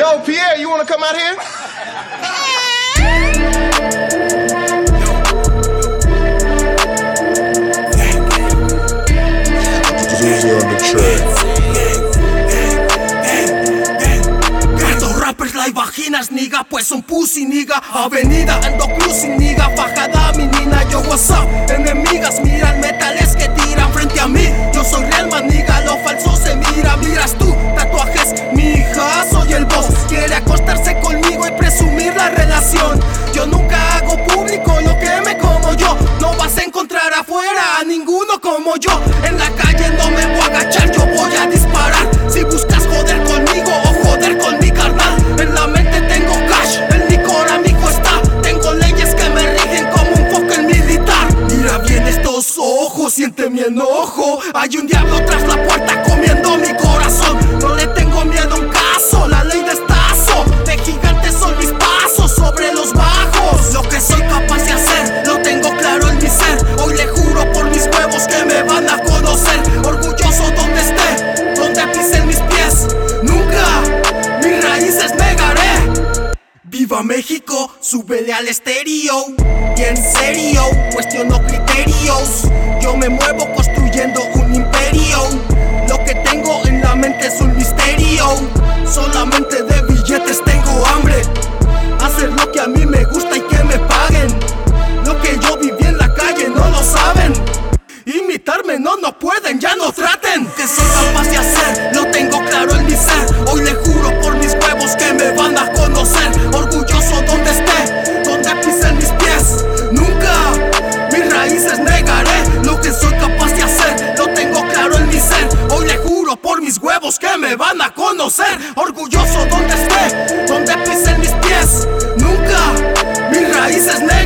Yo, Pierre, you want to come out here? Vaginas, pues son pussy, Avenida, ando cruising, Bajada, mi nina, yo, what's up? Hay un diablo tras la puerta comiendo mi corazón. No le tengo miedo a un caso, la ley de estazo. De gigantes son mis pasos sobre los bajos. Lo que soy capaz de hacer, lo tengo claro en mi ser. Hoy le juro por mis huevos que me van a conocer. Orgulloso donde esté, donde pisen mis pies. Nunca mis raíces negaré. Viva México, súbele al estéreo. Y en serio, cuestiono criterios. Yo me muevo orgulloso donde esté, donde pisen mis pies. Nunca mis raíces negaré lo que soy capaz de hacer. Lo tengo claro en mi ser. Hoy le juro por mis huevos que me van a conocer. Orgulloso donde esté, donde pisen mis pies. Nunca mis raíces negaré.